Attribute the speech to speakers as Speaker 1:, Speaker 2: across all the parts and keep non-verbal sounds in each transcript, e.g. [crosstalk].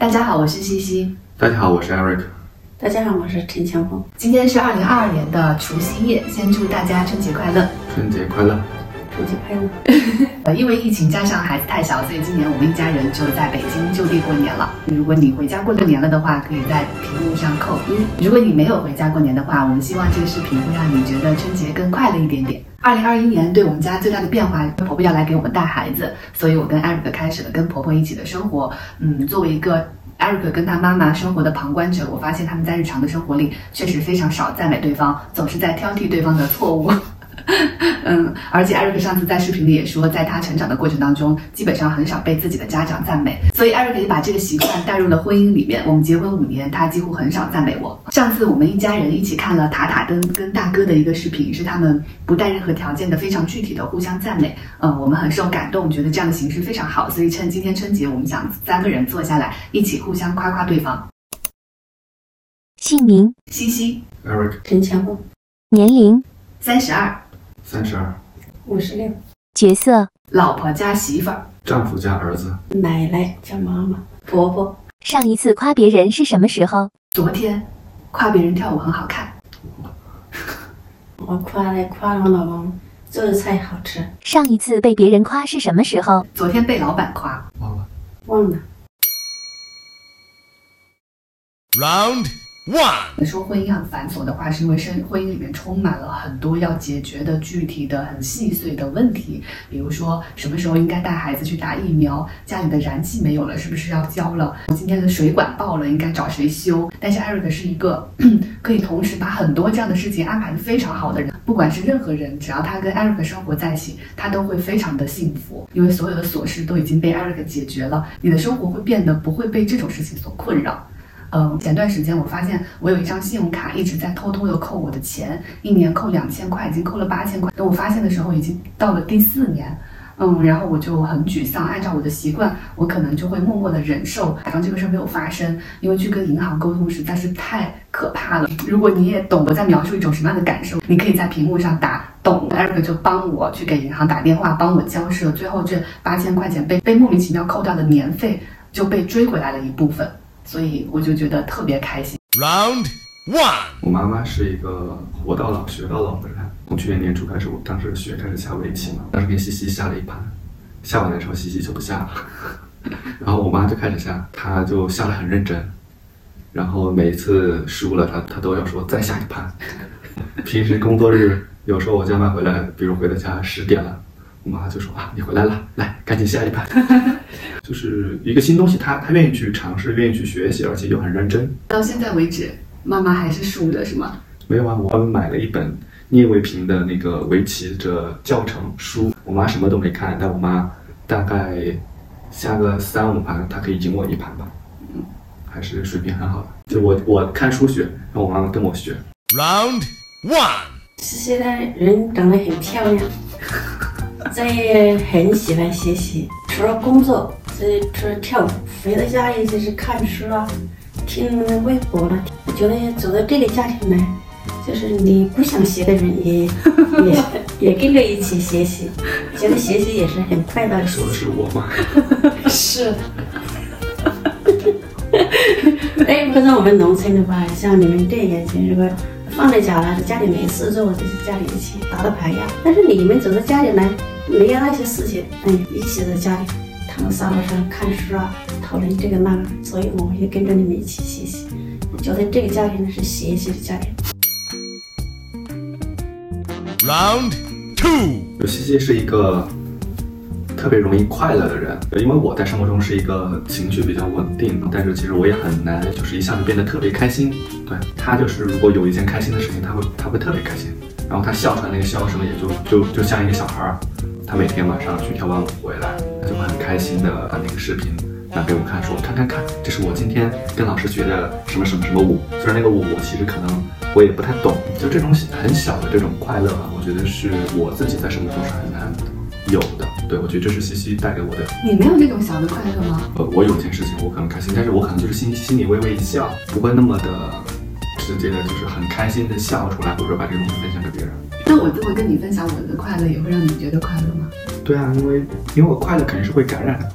Speaker 1: 大家好，我是西西。
Speaker 2: 大家好，我是 Eric。
Speaker 3: 大家好，我是陈强峰。
Speaker 1: 今天是二零二二年的除夕夜，先祝大家春节快乐！
Speaker 2: 春节快乐！
Speaker 3: 春节快乐！
Speaker 1: 因为疫情加上孩子太小，所以今年我们一家人就在北京就地过年了。如果你回家过年了的话，可以在屏幕上扣一；如果你没有回家过年的话，我们希望这个视频会让你觉得春节更快乐一点点。二零二一年对我们家最大的变化，婆婆要来给我们带孩子，所以我跟艾瑞克开始了跟婆婆一起的生活。嗯，作为一个艾瑞克跟他妈妈生活的旁观者，我发现他们在日常的生活里确实非常少赞美对方，总是在挑剔对方的错误。[laughs] 嗯，而且艾瑞克上次在视频里也说，在他成长的过程当中，基本上很少被自己的家长赞美，所以艾瑞克也把这个习惯带入了婚姻里面。我们结婚五年，他几乎很少赞美我。上次我们一家人一起看了塔塔跟跟大哥的一个视频，是他们不带任何条件的非常具体的互相赞美。嗯，我们很受感动，觉得这样的形式非常好，所以趁今天春节，我们想三个人坐下来一起互相夸夸对方。
Speaker 4: 姓名：
Speaker 1: 西西
Speaker 2: ，Eric，
Speaker 3: 陈强峰，
Speaker 4: 年龄：
Speaker 1: 三十二，
Speaker 2: 三十二，
Speaker 3: 五十六，
Speaker 4: 角色：
Speaker 1: 老婆加媳妇儿，
Speaker 2: 丈夫加儿子，
Speaker 3: 奶奶加妈妈，婆婆。
Speaker 4: 上一次夸别人是什么时候？
Speaker 1: 昨天夸别人跳舞很好看，[laughs]
Speaker 3: 我夸了夸我老公做的菜好吃，
Speaker 4: 上一次被别人夸是什么时候？
Speaker 1: 昨天被老板夸。
Speaker 2: 忘了。
Speaker 3: 忘了。
Speaker 5: Round one.
Speaker 1: 说婚姻很繁琐的话，是因为生婚姻里面充满了很多要解决的具体的、很细碎的问题，比如说什么时候应该带孩子去打疫苗，家里的燃气没有了，是不是要交了？我今天的水管爆了，应该找谁修？但是艾瑞克是一个可以同时把很多这样的事情安排的非常好的人，不管是任何人，只要他跟艾瑞克生活在一起，他都会非常的幸福，因为所有的琐事都已经被艾瑞克解决了，你的生活会变得不会被这种事情所困扰。嗯，前段时间我发现我有一张信用卡一直在偷偷的扣我的钱，一年扣两千块，已经扣了八千块。等我发现的时候，已经到了第四年。嗯，然后我就很沮丧。按照我的习惯，我可能就会默默的忍受，假装这个事儿没有发生。因为去跟银行沟通实在是太可怕了。如果你也懂我在描述一种什么样的感受，你可以在屏幕上打“懂 ”，Eric 就帮我去给银行打电话，帮我交涉。最后这八千块钱被被莫名其妙扣掉的年费就被追回来了一部分。所以我就觉得特别开心。
Speaker 5: Round one.
Speaker 2: 我妈妈是一个活到老学到老的人。从去年年初开始，我当时学开始下围棋嘛，当时跟西西下了一盘，下完了之后西西就不下了，[laughs] 然后我妈就开始下，她就下的很认真，然后每一次输了，她她都要说再下一盘。[laughs] 平时工作日有时候我加班回来，比如回到家十点了，我妈就说啊你回来了，来赶紧下一盘。[laughs] 就是一个新东西，她她愿意去尝试，愿意去学习，而且又很认真。
Speaker 1: 到现在为止，妈妈还是输的是吗？
Speaker 2: 没有啊，我买了一本聂卫平的那个围棋的教程书，我妈什么都没看，但我妈大概下个三五盘，她可以赢我一盘吧，嗯，还是水平很好的。就我我看书学，然后我妈妈跟我学。
Speaker 5: Round one.
Speaker 3: 是现在人长得很漂亮，这也很喜欢学习，除了工作，这除了跳舞，回到家里就是看书啊，听微博了。我觉得走到这个家庭来，就是你不想学的人也 [laughs] 也也跟着一起学习，觉得学习也是很快乐的事
Speaker 2: 说的。是我吗？
Speaker 1: 是。
Speaker 3: 哎，不像我们农村的话，像你们这样就如果放在家了，家里没事做，就是家里一起打打牌呀。但是你们走到家里来，没有那些事情，嗯，一起在家里躺在沙发上看书啊，讨论这个那个，所以我们也跟着你们一起学习。我觉得这个家庭呢是学习的家庭。
Speaker 5: Round two.
Speaker 2: 就西西是一个特别容易快乐的人，因为我在生活中是一个情绪比较稳定，但是其实我也很难就是一下子变得特别开心。对他就是如果有一件开心的事情，他会他会特别开心，然后他笑出来那个笑声也就就就像一个小孩儿。他每天晚上去跳完舞回来，他就会很开心的把那个视频拿给我看，说看看看，这是我今天跟老师学的什么什么什么舞。虽然那个舞我其实可能我也不太懂，就这种很小的这种快乐吧，我觉得是我自己在生活中是很难有的。对，我觉得这是西西带给我的。
Speaker 1: 你没有那种小的快乐吗？
Speaker 2: 呃，我有件事情我可能开心，但是我可能就是心心里微微一笑，不会那么的直接的，就是很开心的笑出来，或者把这个东西分享。
Speaker 1: 那我这么跟你分享我的快乐，也会让你觉得快乐吗？
Speaker 2: 对啊，因为因为我快乐肯定是会感染的。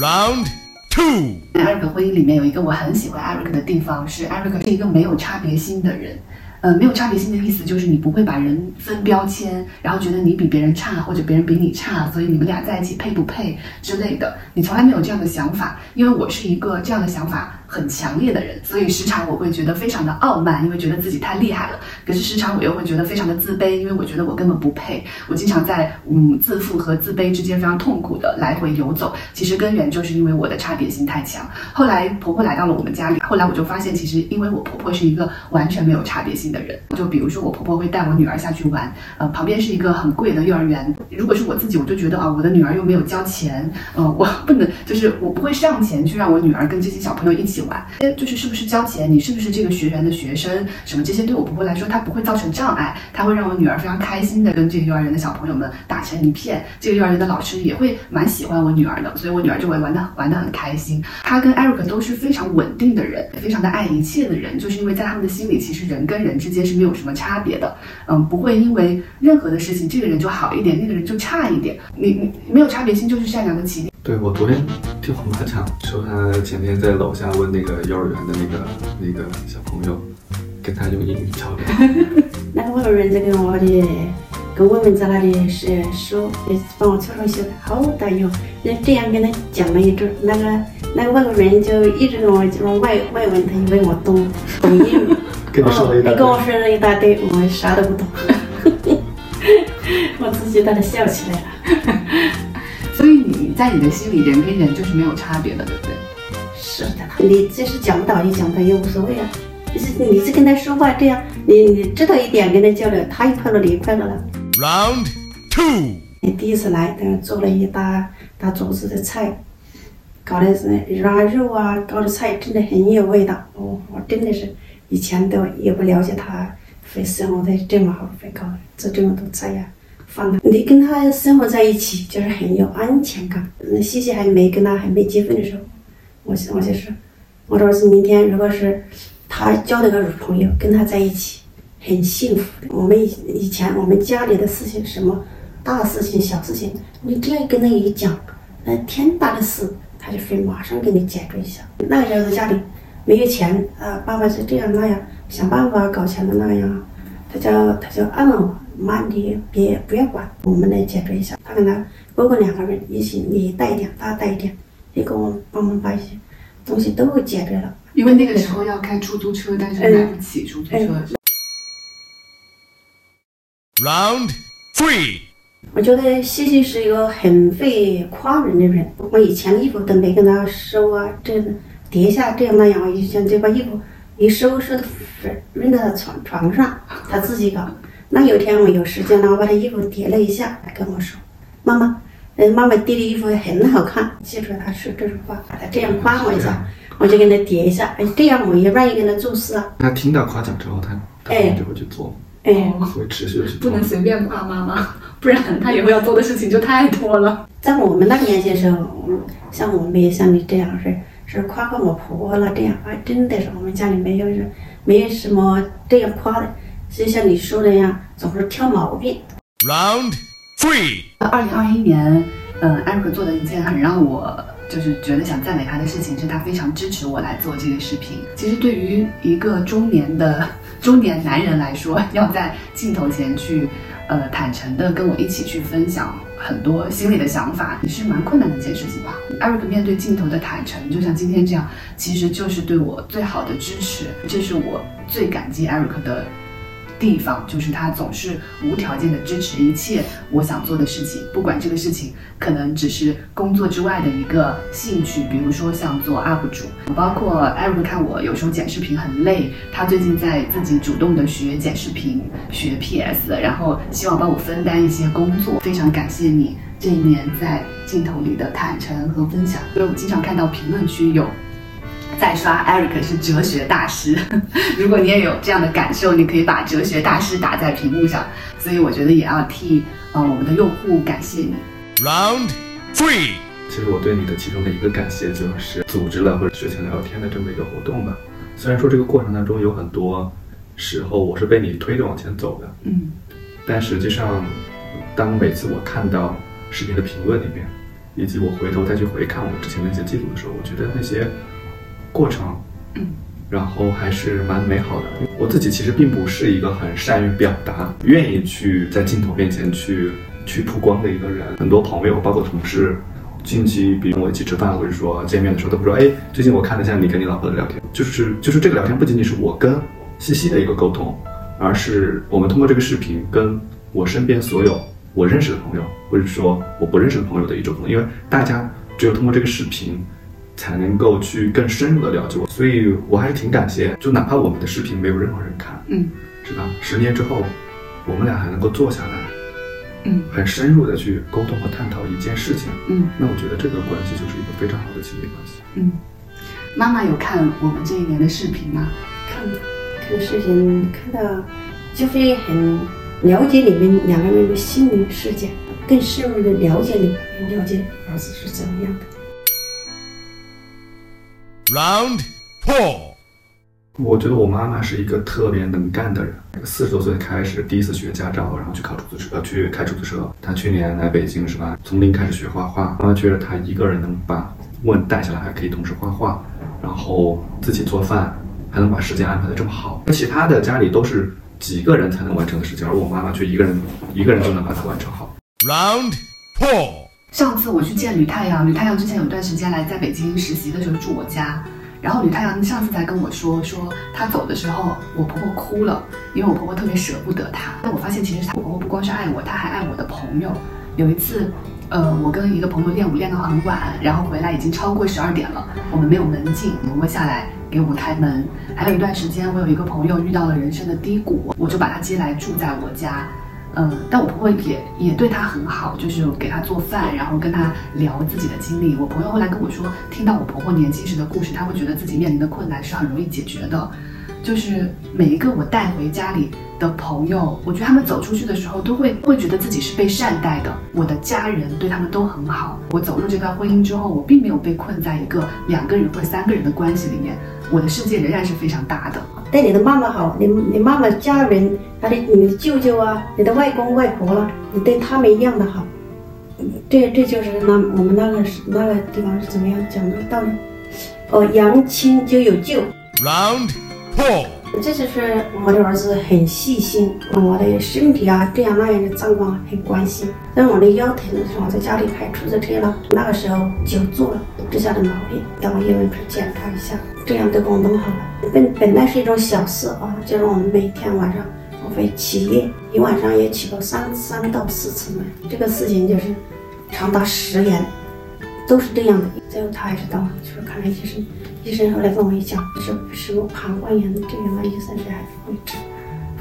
Speaker 5: Round two 在
Speaker 1: 艾瑞克婚姻里面有一个我很喜欢 Eric 的地方是，Eric 是一个没有差别心的人。呃，没有差别心的意思就是你不会把人分标签，然后觉得你比别人差或者别人比你差，所以你们俩在一起配不配之类的，你从来没有这样的想法。因为我是一个这样的想法很强烈的人，所以时常我会觉得非常的傲慢，因为觉得自己太厉害了。可是时常我又会觉得非常的自卑，因为我觉得我根本不配。我经常在嗯自负和自卑之间非常痛苦的来回游走。其实根源就是因为我的差别心太强。后来婆婆来到了我们家里，后来我就发现，其实因为我婆婆是一个完全没有差别心的人。就比如说我婆婆会带我女儿下去玩，呃，旁边是一个很贵的幼儿园。如果是我自己，我就觉得啊，我的女儿又没有交钱，呃，我不能就是我不会上前去让我女儿跟这些小朋友一起玩。就是是不是交钱，你是不是这个学员的学生，什么这些对我婆婆来说，她不会造成障碍，她会让我女儿非常开心的跟这个幼儿园的小朋友们打成一片。这个幼儿园的老师也会蛮喜欢我女儿的，所以我女儿就会玩的玩的很开心。她跟艾瑞克都是非常稳定的人，非常的爱一切的人，就是因为在他们的心里，其实人跟人之间是没有什么差别的，嗯，不会因为任何的事情，这个人就好一点，那个人就差一点，你你没有差别心就是善良的起点。
Speaker 2: 对我昨天听我妈讲，说她前天在楼下问那个幼儿园的那个那个小朋友，跟他用英语交流。[laughs]
Speaker 3: 那个外国人在跟我的跟我们在那里是说，帮我抄抄写的好大哟。那这样跟他讲了一阵，那个那个外国人就一直跟我讲外外文，他以为我懂懂英语。[laughs]
Speaker 2: 跟你说了一大堆
Speaker 3: 哦跟我说了一大堆，我啥都不懂。[laughs] 我自己在那笑起来了。
Speaker 1: 所以你在你的心里，人跟人就是没有差别的，对不对？
Speaker 3: 是的，你即使讲不到，你讲不到也无所谓啊。你是你是跟他说话这样，你你知道一点跟他交流，他也快乐，你也快乐了。
Speaker 5: round two,
Speaker 3: 你第一次来，他做了一大大桌子的菜，搞的是肉啊肉啊，搞的菜真的很有味道。哦，我真的是以前都也不了解他会生活的这么好，会搞做这么多菜呀、放的。你跟他生活在一起，就是很有安全感。那西西还没跟他还没结婚的时候，我我就说，我说是明天如果是他交了个女朋友，跟他在一起很幸福的。我们以以前我们家里的事情，什么大事情、小事情，你只要跟他一讲，那天大的事，他就会马上给你解决一下。那个时候在家里没有钱啊，爸爸是这样那样，想办法搞钱的那样，他就他就安慰我，妈你别不要管，我们来解决一下。他跟他哥哥两个人一起，你带一点，他带一点，你给我帮忙把一些东西都解决了。
Speaker 1: 因为那个时候要开出租车，但是买不起出租车。
Speaker 5: round three,
Speaker 3: 我觉得西西是一个很会夸人的人。我以前衣服都没跟他收啊，这叠下这样那样，我以前就把衣服一收收的扔到他床床上，他自己搞。那有一天我有时间了，我把他衣服叠了一下，他跟我说：“妈妈，呃，妈妈叠的衣服很好看。”记住他说这句话，他这样夸我一下，我就跟他叠一下，哎，这样我也愿意跟他做事啊。
Speaker 2: 他听到夸奖之后，他他
Speaker 3: 哎
Speaker 2: 就会去做，
Speaker 3: 哎，
Speaker 2: 会持续的去。
Speaker 1: 不能随便夸妈妈，[laughs] 不然她以后要做的事情就太多了。
Speaker 3: 在我们那个年纪的时候，嗯像我们也像你这样是是夸夸我婆婆了这样，哎，真的是我们家里没有人没有什么这样夸的，就像你说的那样，总是挑毛病。
Speaker 5: round three,
Speaker 1: 二零二一年，嗯，艾瑞克做的一件很让我就是觉得想赞美他的事情，是他非常支持我来做这个视频。其实对于一个中年的 [laughs] 中年男人来说，要在镜头前去，呃，坦诚的跟我一起去分享很多心里的想法，也是蛮困难的一件事情吧。艾瑞克面对镜头的坦诚，就像今天这样，其实就是对我最好的支持，这是我最感激艾瑞克的地方，就是他总是无条件的支持一切我想做的事情，不管这个事情可能只是工作之外的一个兴趣，比如说像做 UP 主，包括艾瑞克看我有时候剪视频很累，他最近在自己主动的学剪视频，学 PS，然后希望帮我分担一些工作，非常感谢你这一年在镜头里的坦诚和分享，因为我经常看到评论区有。在刷 Eric 是哲学大师，[laughs] 如果你也有这样的感受，你可以把哲学大师打在屏幕上。所以我觉得也要替呃我们的用户感谢你。
Speaker 5: round three,
Speaker 2: 其实我对你的其中的一个感谢就是组织了或者学前聊天的这么一个活动吧。虽然说这个过程当中有很多时候我是被你推着往前走的，
Speaker 1: 嗯，
Speaker 2: 但实际上，当每次我看到视频的评论里面，以及我回头再去回看我之前的一些记录的时候，我觉得那些过程，
Speaker 1: 嗯，
Speaker 2: 然后还是蛮美好的。我自己其实并不是一个很善于表达、愿意去在镜头面前去去曝光的一个人。很多朋友，包括同事，近期比如我一起吃饭，或者说见面的时候，都会说：“哎，最近我看了一下你跟你老婆的聊天。”就是就是这个聊天不仅仅是我跟西西的一个沟通，而是我们通过这个视频跟我身边所有我认识的朋友，或者说我不认识的朋友的一种沟通，因为大家只有通过这个视频。才能够去更深入的了解我，所以我还是挺感谢，就哪怕我们的视频没有任何人看，
Speaker 1: 嗯
Speaker 2: 是吧？十年之后，我们俩还能够坐下来，
Speaker 1: 嗯
Speaker 2: 很深入的去沟通和探讨一件事情，
Speaker 1: 嗯
Speaker 2: 那我觉得这个关系就是一个非常好的亲密关系。
Speaker 1: 嗯。妈妈有看我们这一年的视频吗？
Speaker 3: 看看视频看到，就会很了解你们两个人的心灵世界，更深入的了解你，了解儿子是怎么样的。
Speaker 5: Round four.
Speaker 2: 我觉得我妈妈是一个特别能干的人。四十多岁开始第一次学驾照，然后去考出租车，呃，去开出租车。她去年来北京是吧？从零开始学画画。妈妈觉得她一个人能把问带下来，还可以同时画画，然后自己做饭，还能把时间安排的这么好。其他的家里都是几个人才能完成的事情，而我妈妈却一个人一个人就能把它完成好。
Speaker 5: Round four.
Speaker 1: 上次我去见吕太阳，吕太阳之前有段时间来在北京实习的时候住我家，然后吕太阳上次才跟我说，说她走的时候，我婆婆哭了，因为我婆婆特别舍不得她。但我发现其实我婆婆不光是爱我，她还爱我的朋友。有一次，呃，我跟一个朋友练舞练到很晚，然后回来已经超过十二点了，我们没有门禁，婆婆下来给我们开门。还有一段时间，我有一个朋友遇到了人生的低谷，我就把他接来住在我家。嗯，但我婆婆也也对她很好，就是给她做饭，然后跟她聊自己的经历。我朋友后来跟我说，听到我婆婆年轻时的故事，她会觉得自己面临的困难是很容易解决的。就是每一个我带回家里的朋友，我觉得他们走出去的时候都会会觉得自己是被善待的。我的家人对他们都很好。我走入这段婚姻之后，我并没有被困在一个两个人或者三个人的关系里面，我的世界仍然是非常大的。
Speaker 3: 对你的妈妈好，你你妈妈家人，还有你的舅舅啊，你的外公外婆了，你对他们一样的好。嗯这这就是那我们那个是那个地方是怎么样讲的道理？哦，扬亲就有救。
Speaker 5: Round four.
Speaker 3: 这就是我的儿子很细心，我的身体啊这样那样的状况很关心。但我的腰疼的时候，在家里开出租车了，那个时候久坐了，这下的毛病，到医院去检查一下，这样都给我弄好了。本本来是一种小事啊，就是我们每天晚上我会起夜，一晚上也起过三三到四次门。这个事情就是长达十年，都是这样的。最后他还是到就是看了医生，医生后来跟我一讲，是是我膀胱炎的这个嘛，医生是还不会治，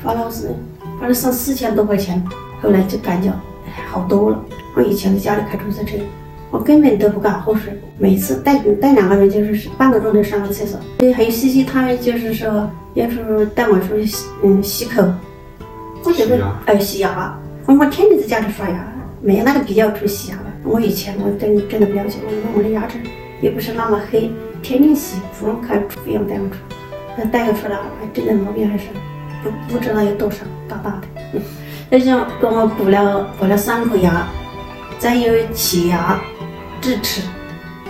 Speaker 3: 花了是花了上四千多块钱，后来就感觉哎好多了。我以前在家里开出租车，我根本都不敢喝水，每次带带两个人就是半个钟头上个厕所。对，还有西西他就是说要是带我出去洗嗯洗口，我觉得
Speaker 2: 洗牙
Speaker 3: 哎洗牙，我我天天在家里刷牙，没那个必要去洗牙了。我以前我真真的不了解，我我的牙齿也不是那么黑，天天洗，不用看不用带我出，那带个出来，还真的毛病还是不不知道有多少大大的。[laughs] 那就给我补了补了三颗牙，再有起牙、智齿，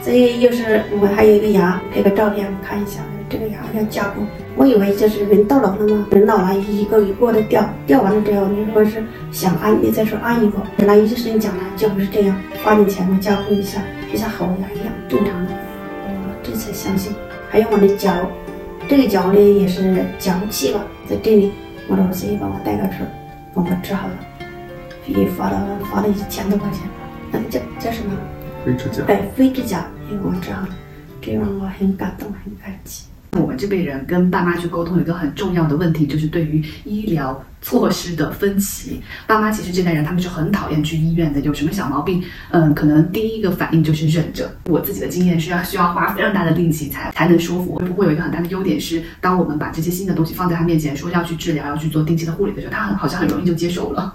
Speaker 3: 再又是我还有一个牙，拍个照片看一下，这个牙要加工。我以为就是人到老了嘛，人老了一个一个的掉，掉完了之后，你如果是想安，你再说安一个，本来医生讲的就不是这样，花点钱嘛加工一下，就像好牙一样正常的。我这才相信。还有我的脚，这个脚呢也是脚气吧，在这里，我的儿子也帮我带个去，帮我治好了，也花了花了一千多块钱。那个叫叫什么？
Speaker 2: 灰指甲，
Speaker 3: 对，飞指甲也给我治好了，这让我很感动，很感激。
Speaker 1: 我们这辈人跟爸妈去沟通，有一个很重要的问题，就是对于医疗措施的分歧。爸妈其实这代人他们是很讨厌去医院的，有什么小毛病，嗯，可能第一个反应就是忍着。我自己的经验是要需要花非常大的力气才才能舒服。不过有一个很大的优点是，当我们把这些新的东西放在他面前，说要去治疗、要去做定期的护理的时候，他很好像很容易就接受了。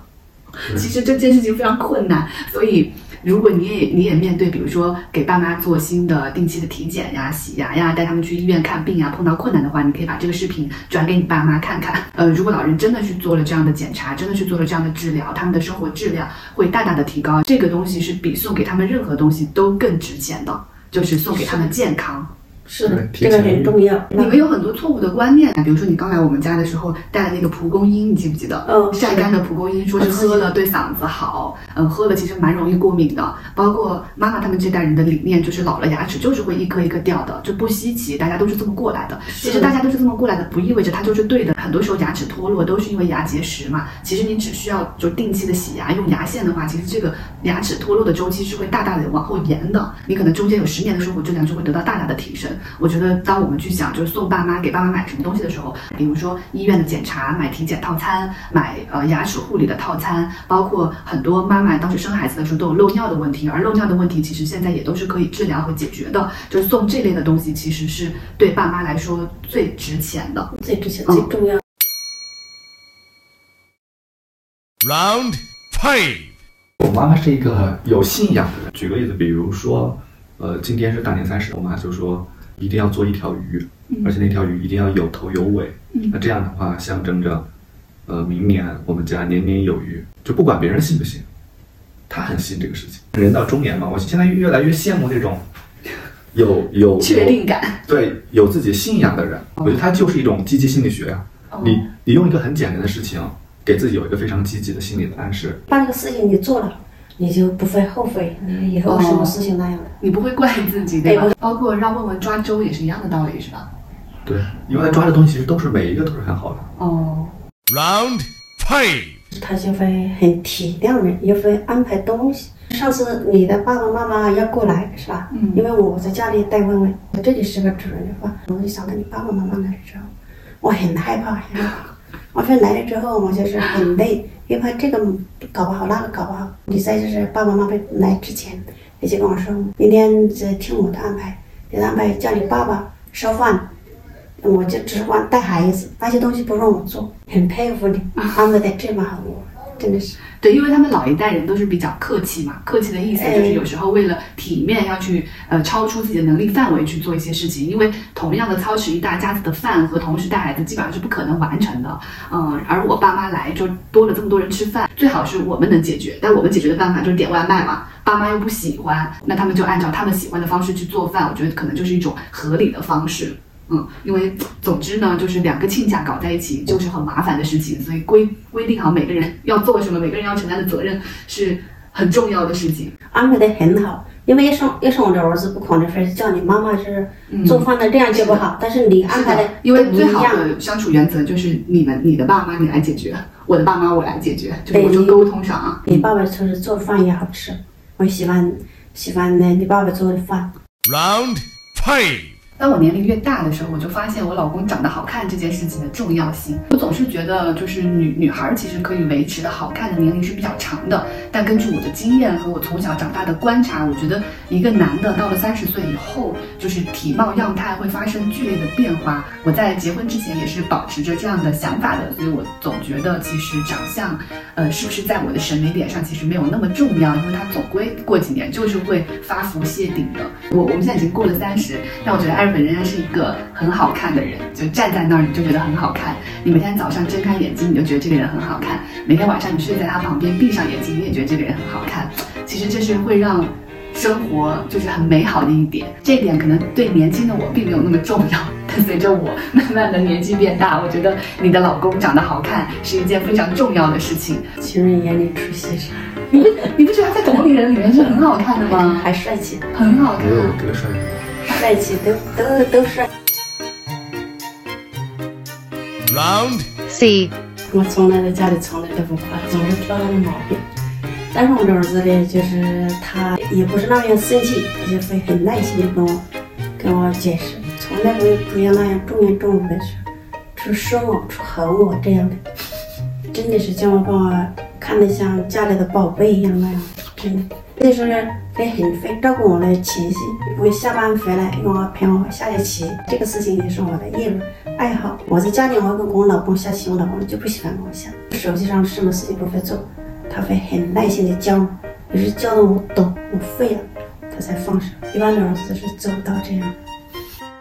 Speaker 1: 其实这件事情非常困难，所以如果你也你也面对，比如说给爸妈做新的定期的体检呀、洗牙呀，带他们去医院看病呀，碰到困难的话，你可以把这个视频转给你爸妈看看。呃，如果老人真的去做了这样的检查，真的去做了这样的治疗，他们的生活质量会大大的提高。这个东西是比送给他们任何东西都更值钱的，就是送给他们健康。
Speaker 3: 是的，这个很重要。
Speaker 1: 你们有很多错误的观念，比如说你刚来我们家的时候带的那个蒲公英，你记不记得？
Speaker 3: 嗯
Speaker 1: 晒干的蒲公英，说是喝了对嗓子好，嗯，喝了其实蛮容易过敏的。包括妈妈他们这代人的理念，就是老了牙齿就是会一颗一颗掉的，就不稀奇，大家都是这么过来的。其实大家都是这么过来的，不意味着它就是对的。很多时候牙齿脱落都是因为牙结石嘛。其实你只需要就定期的洗牙，用牙线的话，其实这个牙齿脱落的周期是会大大的往后延的。你可能中间有十年的生活质量就会得到大大的提升。我觉得当我们去想就是送爸妈给爸妈买什么东西的时候，比如说医院的检查、买体检套餐、买呃牙齿护理的套餐，包括很多妈妈当时生孩子的时候都有漏尿的问题，而漏尿的问题其实现在也都是可以治疗和解决的。就是送这类的东西，其实是对爸妈来说最值钱的。
Speaker 3: 最值钱、
Speaker 1: 嗯
Speaker 3: 最重要。
Speaker 5: Round five.
Speaker 2: 我妈妈是一个有信仰的人。举个例子，比如说，呃，今天是大年三十，我妈就说一定要做一条鱼，而且那条鱼一定要有头有尾。
Speaker 1: 嗯
Speaker 2: 那这样的话，象征着，呃，明年我们家年年有余。就不管别人信不信，他很信这个事情。人到中年嘛，我现在越来越羡慕这种 [laughs] 有有
Speaker 1: 确定感，
Speaker 2: 对有自己信仰的人。我觉得他就是一种积极心理学呀、
Speaker 1: 哦
Speaker 2: 你你用一个很简单的事情，给自己有一个非常积极的心理的暗示。
Speaker 3: 把这个事情你做了，你就不会后悔，你以后什么事情那样的。
Speaker 1: 你不会怪自己，对吧
Speaker 3: 对？
Speaker 1: 包括让问问抓周也是一样的道理，是吧？
Speaker 2: 对，因为他抓的东西其实都是每一个都是很好的。
Speaker 1: 哦
Speaker 5: ，Round five.
Speaker 3: 他就会很体谅人，也会安排东西。上次你的爸爸妈妈要过来是吧？
Speaker 1: 嗯
Speaker 3: 因为我在家里带问问，我这里是个主人的话，我就想到你爸爸妈妈来了之后，我很害怕，很害怕。我说来了之后，我就是很累，因为这个搞不好，那个搞不好。你在就是爸爸妈妈来之前，你就跟我说，明天这听我的安排，你安排叫你爸爸烧饭，我就只管带孩子，那些东西不让我做，很佩服你安排的这么好，真的是。
Speaker 1: 对，因为他们老一代人都是比较客气嘛，客气的意思就是有时候为了体面要去呃超出自己的能力范围去做一些事情，因为同样的操持一大家子的饭和同时带孩子基本上是不可能完成的，嗯，而我爸妈来就多了这么多人吃饭，最好是我们能解决，但我们解决的办法就是点外卖嘛，爸妈又不喜欢，那他们就按照他们喜欢的方式去做饭，我觉得可能就是一种合理的方式。嗯，因为总之呢，就是两个亲家搞在一起就是很麻烦的事情，所以规规定好每个人要做什么，每个人要承担的责任是很重要的事情。
Speaker 3: 安排的很好，因为要生要生我的儿子，不可能说是叫你妈妈是做饭的这样就不好，但是你安排的
Speaker 1: 嗯因为最好。的相处原则就是你们你的爸妈你来解决，我的爸妈我来解决，就是我就沟通上啊。
Speaker 3: 你爸爸就是做饭也好吃，我喜欢喜欢呢你爸爸做的饭。
Speaker 5: Round five.
Speaker 1: 当我年龄越大的时候，我就发现我老公长得好看这件事情的重要性。我总是觉得，就是女女孩其实可以维持的好看的年龄是比较长的，但根据我的经验和我从小长大的观察，我觉得一个男的到了三十岁以后，就是体貌样态会发生剧烈的变化。我在结婚之前也是保持着这样的想法的，所以我总觉得其实长相，呃，是不是在我的审美点上其实没有那么重要，因为它总归过几年就是会发福谢顶的。我我们现在已经过了三十，但我觉得爱瑞本仍然是一个很好看的人，就站在那儿你就觉得很好看。你每天早上睁开眼睛，你就觉得这个人很好看；每天晚上你睡在他旁边，闭上眼睛，你也觉得这个人很好看。其实这是会让生活就是很美好的一点。这一点可能对年轻的我并没有那么重要，但随着我慢慢的年纪变大，我觉得你的老公长得好看是一件非常重要的事情。
Speaker 3: 情人眼里出西施，
Speaker 1: 你不你不觉得他在同龄人里面是很好看的吗？
Speaker 3: 还帅气，
Speaker 1: 很好看
Speaker 2: 没。有这个帅哥。
Speaker 3: 帅气都都都帅。
Speaker 5: Round
Speaker 4: C
Speaker 3: 我从来在家里从来都不夸，总是挑他的毛病。但是我的儿子呢，就是他也不是那样生气，他就会很耐心的跟我跟我解释，从来不不要那样重言重语的说，去说我，去吼我这样的，真的是将我把我看得像家里的宝贝一样那样，真的。那时候会很会照顾我的情绪，我下班回来让我陪我下下棋，这个事情也是我的业余爱好。我在家里我跟我老公下棋，我老公就不喜欢跟我下。手机上什么事情不会做，他会很耐心的教我，也是教的我懂我会了，他才放手。一般的老师是做不到这样。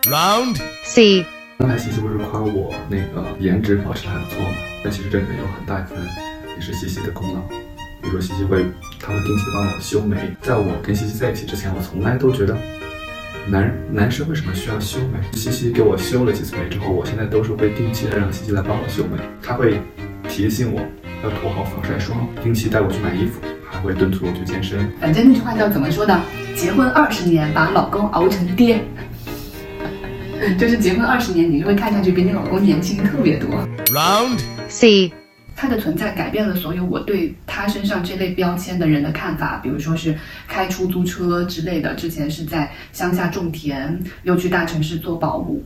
Speaker 5: Round
Speaker 4: C
Speaker 2: 刚才西西不是夸我那个颜值保持的还不错吗？但其实这里面有很大一部分也是西西的功劳。比如说西西会，他会定期地帮我修眉。在我跟西西在一起之前，我从来都觉得男男生为什么需要修眉？西西给我修了几次眉之后，我现在都是会定期的让西西来帮我修眉。他会提醒我要涂好防晒霜，定期带我去买衣服，还会敦促我去健身。
Speaker 1: 反正那句话叫怎么说呢？结婚二十年，把老公熬成爹。[laughs] 就是结婚二十年，你就会看上去比你老公年轻特别多。
Speaker 5: Round
Speaker 4: C
Speaker 1: 他的存在改变了所有我对他身上这类标签的人的看法，比如说是开出租车之类的，之前是在乡下种田，又去大城市做保姆，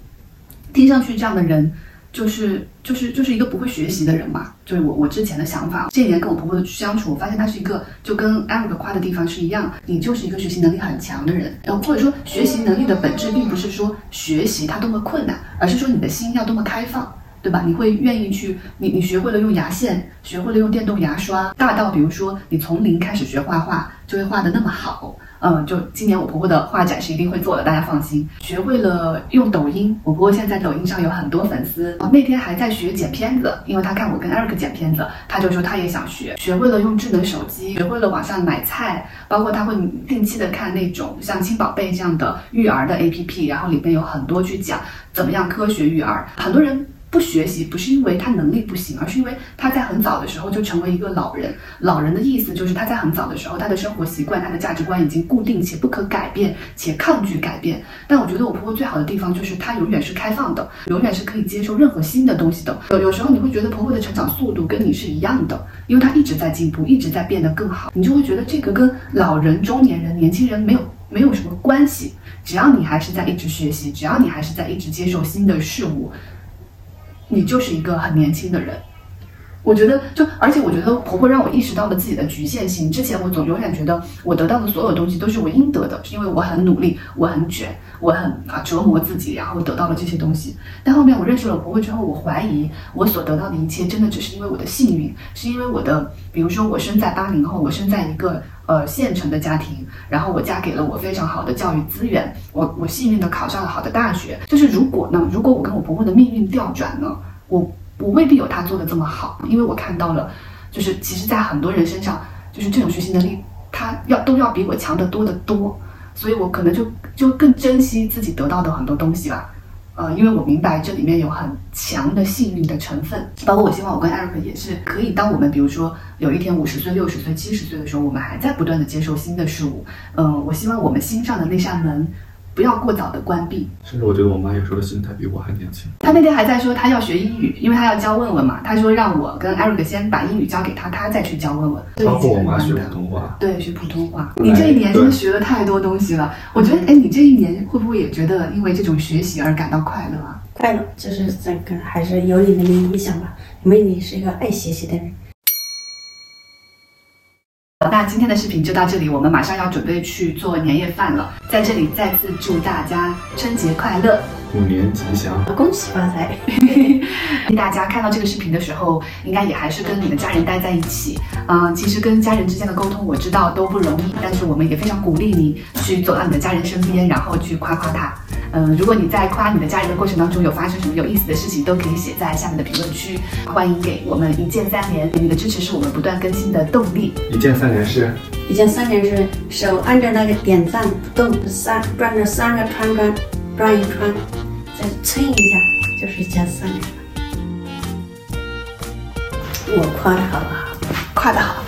Speaker 1: 听上去这样的人就是就是就是一个不会学习的人嘛，就是我我之前的想法。这一年跟我婆婆的相处，我发现她是一个就跟 Eric 夸的地方是一样，你就是一个学习能力很强的人，然后或者说学习能力的本质并不是说学习它多么困难，而是说你的心要多么开放。对吧？你会愿意去，你你学会了用牙线，学会了用电动牙刷，大到比如说你从零开始学画画，就会画的那么好。嗯，就今年我婆婆的画展是一定会做的，大家放心。学会了用抖音，我婆婆现在抖音上有很多粉丝。哦，那天还在学剪片子，因为她看我跟 Eric 剪片子，她就说她也想学。学会了用智能手机，学会了网上买菜，包括她会定期的看那种像亲宝贝这样的育儿的 APP，然后里边有很多去讲怎么样科学育儿。很多人。不学习不是因为他能力不行，而是因为他在很早的时候就成为一个老人。老人的意思就是他在很早的时候，他的生活习惯、他的价值观已经固定且不可改变，且抗拒改变。但我觉得我婆婆最好的地方就是她永远是开放的，永远是可以接受任何新的东西的。有有时候你会觉得婆婆的成长速度跟你是一样的，因为她一直在进步，一直在变得更好。你就会觉得这个跟老人、中年人、年轻人没有没有什么关系。只要你还是在一直学习，只要你还是在一直接受新的事物。你就是一个很年轻的人，我觉得就，而且我觉得婆婆让我意识到了自己的局限性。之前我总永远觉得我得到的所有东西都是我应得的，是因为我很努力，我很卷，我很啊折磨自己，然后得到了这些东西。但后面我认识了婆婆之后，我怀疑我所得到的一切真的只是因为我的幸运，是因为我的，比如说我生在八零后，我生在一个呃县城的家庭，然后我家给了我非常好的教育资源，我我幸运的考上了好的大学。就是如果呢，如果我跟我婆婆的命运调转呢，我我未必有他做的这么好，因为我看到了，就是其实，在很多人身上，就是这种学习能力，他要都要比我强得多得多，所以我可能就就更珍惜自己得到的很多东西吧。呃，因为我明白这里面有很强的幸运的成分，包括我希望我跟 Eric 也是可以，当我们比如说有一天五十岁、六十岁、七十岁的时候，我们还在不断的接受新的事物，嗯、我希望我们心上的那扇门不要过早的关闭，
Speaker 2: 甚至我觉得我妈有时候的心态比我还年轻。
Speaker 1: 她那天还在说她要学英语，因为她要教问问嘛。她说让我跟 Eric 先把英语教给她，她再去教问问。
Speaker 2: 包括我妈学普通话，
Speaker 1: 对，学普通话。你这一年真的学了太多东西了。我觉得，哎，你这一年会不会也觉得因为这种学习而感到快乐啊？
Speaker 3: 快乐就是这个还是有你们的影响吧，因为你是一个爱学习的人。
Speaker 1: 好那今天的视频就到这里，我们马上要准备去做年夜饭了。在这里再次祝大家春节快乐！
Speaker 2: 虎年吉祥。
Speaker 3: 恭喜发财！[laughs]
Speaker 1: 大家看到这个视频的时候，应该也还是跟你的家人待在一起。嗯、其实跟家人之间的沟通，我知道都不容易，但是我们也非常鼓励你去走到你的家人身边，然后去夸夸他。嗯、如果你在夸你的家人的过程当中有发生什么有意思的事情，都可以写在下面的评论区。欢迎给我们一键三连，你的支持是我们不断更新的动力。
Speaker 2: 一键三连是
Speaker 3: 一键三连是手按着那个点赞不动，三转着三个圈圈转一圈，再蹭一下就是一键三连了。我夸的好不好？
Speaker 1: 夸的好。